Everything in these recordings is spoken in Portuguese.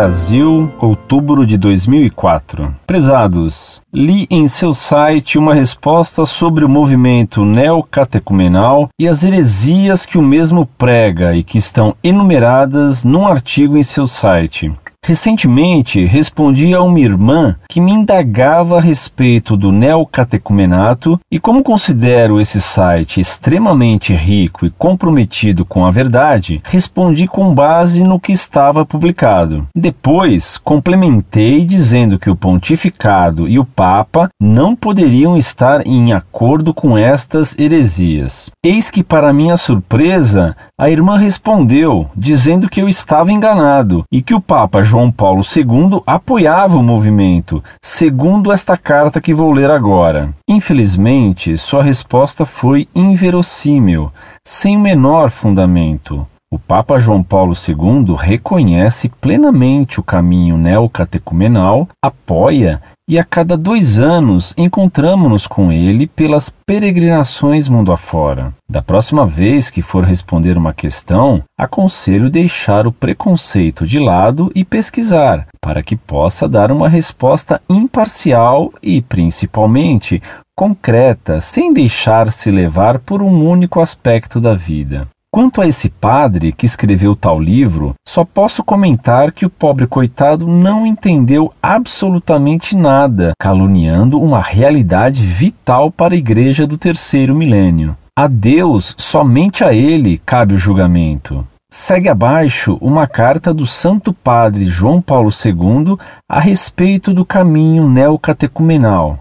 Brasil, outubro de 2004. Prezados, li em seu site uma resposta sobre o movimento neocatecumenal e as heresias que o mesmo prega e que estão enumeradas num artigo em seu site. Recentemente, respondi a uma irmã que me indagava a respeito do neocatecumenato e como considero esse site extremamente rico e comprometido com a verdade, respondi com base no que estava publicado. Depois, complementei dizendo que o pontificado e o papa não poderiam estar em acordo com estas heresias. Eis que, para minha surpresa, a irmã respondeu dizendo que eu estava enganado e que o papa João Paulo II apoiava o movimento, segundo esta carta que vou ler agora. Infelizmente, sua resposta foi inverossímil, sem o menor fundamento. O Papa João Paulo II reconhece plenamente o caminho neocatecumenal, apoia e a cada dois anos encontramos-nos com ele pelas peregrinações mundo afora. Da próxima vez que for responder uma questão, aconselho deixar o preconceito de lado e pesquisar, para que possa dar uma resposta imparcial e, principalmente, concreta, sem deixar-se levar por um único aspecto da vida. Quanto a esse padre que escreveu tal livro, só posso comentar que o pobre coitado não entendeu absolutamente nada, caluniando uma realidade vital para a igreja do terceiro milênio. A Deus, somente a Ele, cabe o julgamento. Segue abaixo uma carta do Santo Padre João Paulo II a respeito do caminho neocatecumenal.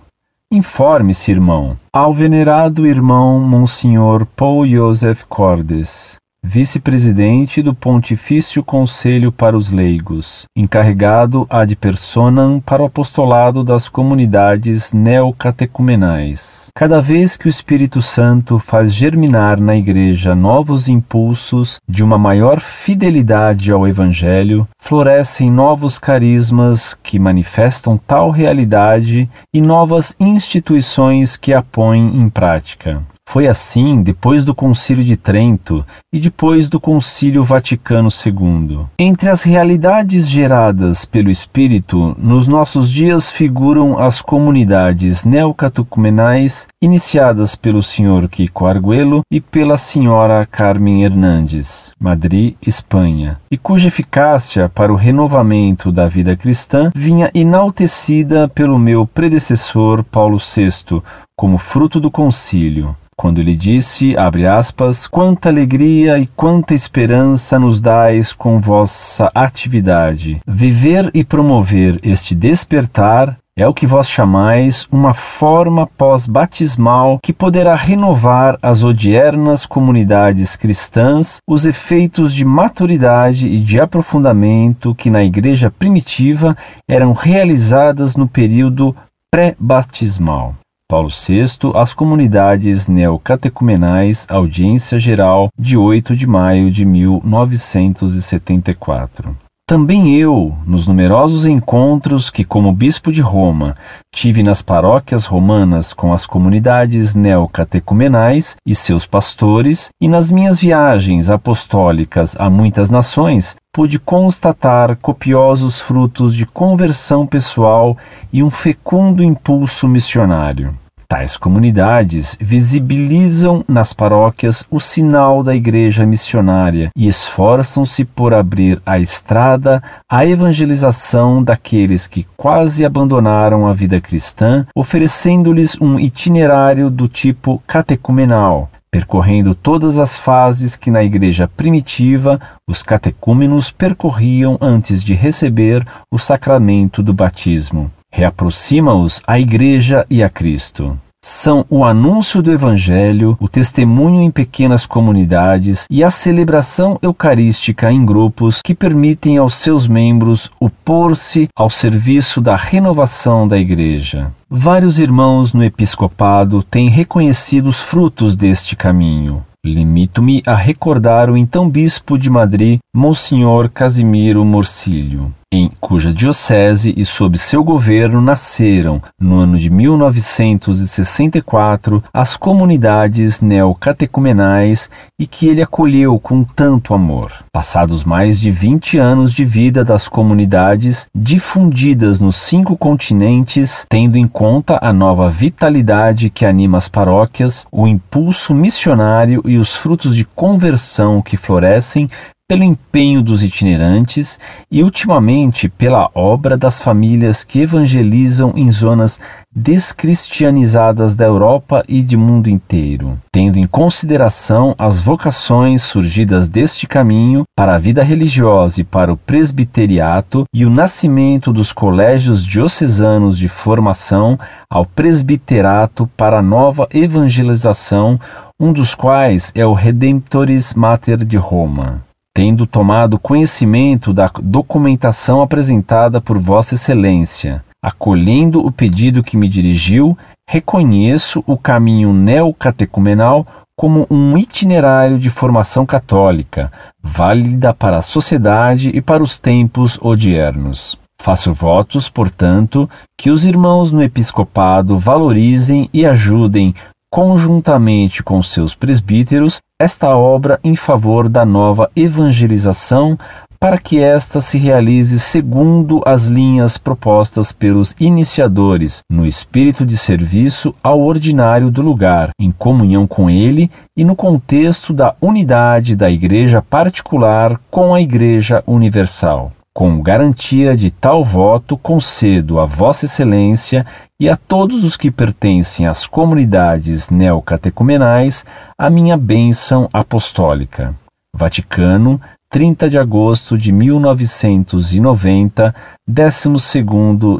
Informe-se, irmão, ao venerado irmão Monsenhor Paul Joseph Cordes, vice-presidente do Pontifício Conselho para os Leigos, encarregado ad personam para o apostolado das comunidades neocatecumenais. Cada vez que o Espírito Santo faz germinar na Igreja novos impulsos de uma maior fidelidade ao Evangelho, florescem novos carismas que manifestam tal realidade e novas instituições que a põem em prática. Foi assim depois do Concílio de Trento e depois do Concílio Vaticano II. Entre as realidades geradas pelo Espírito, nos nossos dias figuram as comunidades neocatecumenais iniciadas pelo Sr. Kiko Arguello e pela Sra. Carmen Hernandes, Madrid, Espanha, e cuja eficácia para o renovamento da vida cristã vinha enaltecida pelo meu predecessor Paulo VI como fruto do concílio quando ele disse, abre aspas, quanta alegria e quanta esperança nos dais com vossa atividade. Viver e promover este despertar é o que vós chamais uma forma pós-batismal que poderá renovar as odiernas comunidades cristãs os efeitos de maturidade e de aprofundamento que na igreja primitiva eram realizadas no período pré-batismal. Paulo VI às comunidades neocatecumenais, audiência geral de 8 de maio de 1974. Também eu, nos numerosos encontros que, como bispo de Roma, tive nas paróquias romanas com as comunidades neocatecumenais e seus pastores, e nas minhas viagens apostólicas a muitas nações, pude constatar copiosos frutos de conversão pessoal e um fecundo impulso missionário. Tais comunidades visibilizam nas paróquias o sinal da igreja missionária e esforçam-se por abrir a estrada à evangelização daqueles que quase abandonaram a vida cristã, oferecendo-lhes um itinerário do tipo catecumenal, percorrendo todas as fases que na igreja primitiva os catecúmenos percorriam antes de receber o sacramento do batismo reaproxima-os à Igreja e a Cristo. São o anúncio do Evangelho, o testemunho em pequenas comunidades e a celebração eucarística em grupos que permitem aos seus membros opor-se ao serviço da renovação da Igreja. Vários irmãos no episcopado têm reconhecido os frutos deste caminho. Limito-me a recordar o então bispo de Madrid, Monsenhor Casimiro Morcilho. Em cuja diocese e sob seu governo nasceram, no ano de 1964, as comunidades neocatecumenais e que ele acolheu com tanto amor. Passados mais de 20 anos de vida das comunidades difundidas nos cinco continentes, tendo em conta a nova vitalidade que anima as paróquias, o impulso missionário e os frutos de conversão que florescem pelo empenho dos itinerantes e, ultimamente, pela obra das famílias que evangelizam em zonas descristianizadas da Europa e de mundo inteiro, tendo em consideração as vocações surgidas deste caminho para a vida religiosa e para o presbiteriato e o nascimento dos colégios diocesanos de formação ao presbiterato para a nova evangelização, um dos quais é o Redemptoris Mater de Roma tendo tomado conhecimento da documentação apresentada por Vossa Excelência, acolhendo o pedido que me dirigiu, reconheço o caminho neocatecumenal como um itinerário de formação católica, válida para a sociedade e para os tempos odiernos. Faço votos, portanto, que os irmãos no episcopado valorizem e ajudem conjuntamente com seus presbíteros, esta obra em favor da nova evangelização, para que esta se realize segundo as linhas propostas pelos iniciadores, no espírito de serviço ao ordinário do lugar, em comunhão com ele e no contexto da unidade da Igreja particular com a Igreja universal. Com garantia de tal voto, concedo a Vossa Excelência e a todos os que pertencem às comunidades neocatecumenais a minha bênção apostólica. Vaticano, 30 de agosto de 1990, 12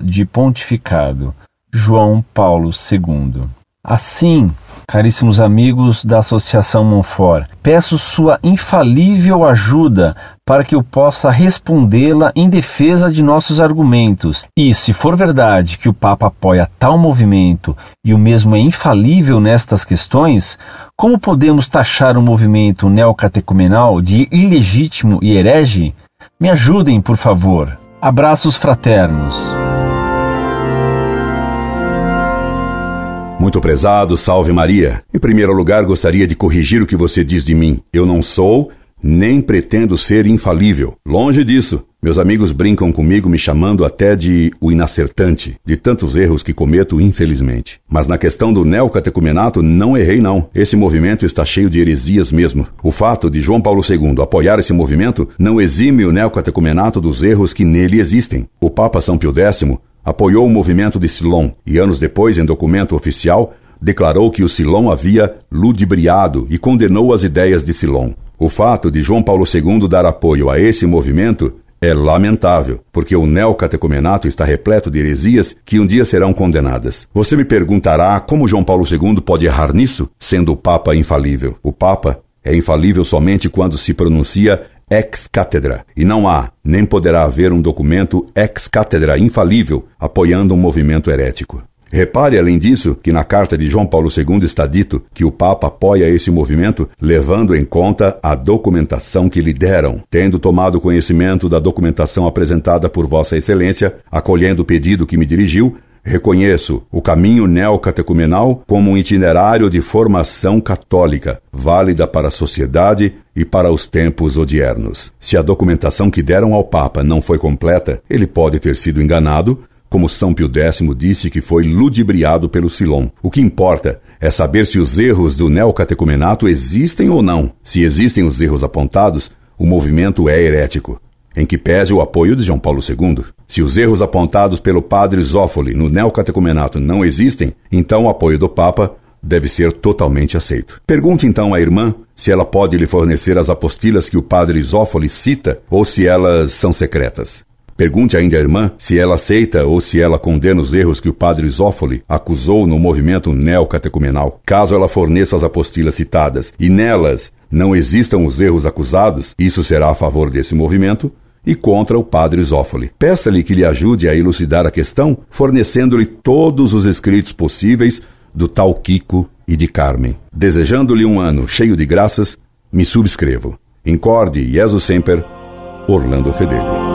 de pontificado. João Paulo II. Assim, caríssimos amigos da Associação Monfort, peço sua infalível ajuda para que eu possa respondê-la em defesa de nossos argumentos. E, se for verdade que o Papa apoia tal movimento e o mesmo é infalível nestas questões, como podemos taxar o movimento neocatecumenal de ilegítimo e herege? Me ajudem, por favor. Abraços fraternos. Muito prezado, salve Maria. Em primeiro lugar, gostaria de corrigir o que você diz de mim. Eu não sou, nem pretendo ser infalível. Longe disso. Meus amigos brincam comigo me chamando até de o inacertante, de tantos erros que cometo infelizmente. Mas na questão do neocatecumenato não errei não. Esse movimento está cheio de heresias mesmo. O fato de João Paulo II apoiar esse movimento não exime o neocatecumenato dos erros que nele existem. O Papa São Pio X apoiou o movimento de Silon e anos depois, em documento oficial, declarou que o Silon havia ludibriado e condenou as ideias de Silon. O fato de João Paulo II dar apoio a esse movimento é lamentável, porque o neocatecumenato está repleto de heresias que um dia serão condenadas. Você me perguntará como João Paulo II pode errar nisso, sendo o Papa infalível. O Papa é infalível somente quando se pronuncia ex-cátedra, e não há, nem poderá haver um documento ex-cátedra infalível apoiando um movimento herético. Repare, além disso, que na carta de João Paulo II está dito que o Papa apoia esse movimento levando em conta a documentação que lhe deram. Tendo tomado conhecimento da documentação apresentada por Vossa Excelência, acolhendo o pedido que me dirigiu, Reconheço o caminho neocatecumenal como um itinerário de formação católica, válida para a sociedade e para os tempos odiernos. Se a documentação que deram ao Papa não foi completa, ele pode ter sido enganado, como São Pio X disse que foi ludibriado pelo Silon. O que importa é saber se os erros do neocatecumenato existem ou não. Se existem os erros apontados, o movimento é herético em que pese o apoio de João Paulo II. Se os erros apontados pelo padre Zófoli no neocatecumenato não existem, então o apoio do Papa deve ser totalmente aceito. Pergunte então à irmã se ela pode lhe fornecer as apostilas que o padre Zófoli cita ou se elas são secretas. Pergunte ainda à irmã se ela aceita ou se ela condena os erros que o padre Zófoli acusou no movimento neocatecumenal. Caso ela forneça as apostilas citadas e nelas não existam os erros acusados, isso será a favor desse movimento e contra o padre Zófoli. Peça-lhe que lhe ajude a elucidar a questão, fornecendo-lhe todos os escritos possíveis do tal Kiko e de Carmen. Desejando-lhe um ano cheio de graças, me subscrevo. Incorde Jesus Semper, Orlando Fedeli.